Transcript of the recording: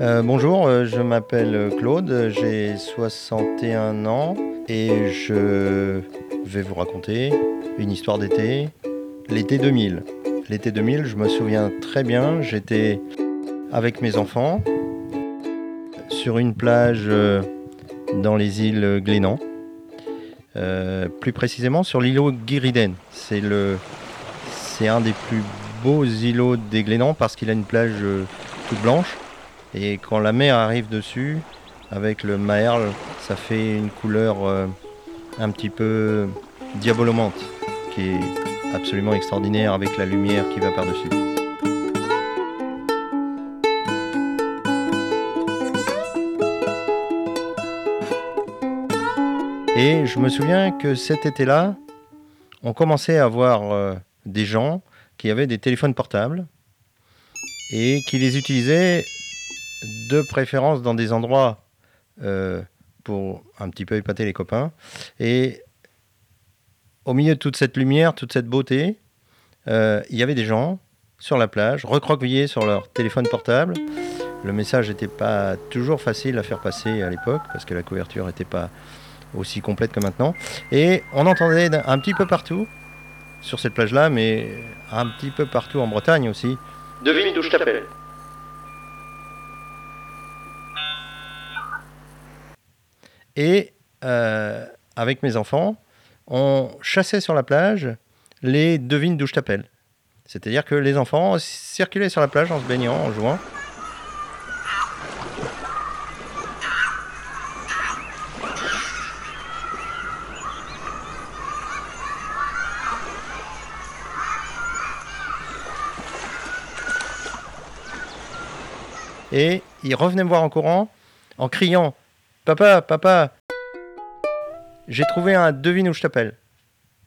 Euh, bonjour, euh, je m'appelle Claude, j'ai 61 ans et je vais vous raconter une histoire d'été, l'été 2000. L'été 2000, je me souviens très bien, j'étais avec mes enfants sur une plage euh, dans les îles Glénan, plus précisément sur l'îlot Guiriden. C'est c'est un des plus beaux îlots des Glénans parce qu'il a une plage toute blanche et quand la mer arrive dessus avec le maerl, ça fait une couleur un petit peu diabolomante qui est absolument extraordinaire avec la lumière qui va par-dessus. Et je me souviens que cet été-là, on commençait à voir euh, des gens qui avaient des téléphones portables et qui les utilisaient de préférence dans des endroits euh, pour un petit peu épater les copains. Et au milieu de toute cette lumière, toute cette beauté, euh, il y avait des gens sur la plage, recroquevillés sur leur téléphone portable. Le message n'était pas toujours facile à faire passer à l'époque parce que la couverture n'était pas aussi complète que maintenant. Et on entendait un petit peu partout, sur cette plage-là, mais un petit peu partout en Bretagne aussi. Devine d'où je t'appelle. Et euh, avec mes enfants, on chassait sur la plage les devines d'où je t'appelle. C'est-à-dire que les enfants circulaient sur la plage en se baignant, en jouant. Et ils revenaient me voir en courant, en criant Papa, papa, j'ai trouvé un devine où je t'appelle.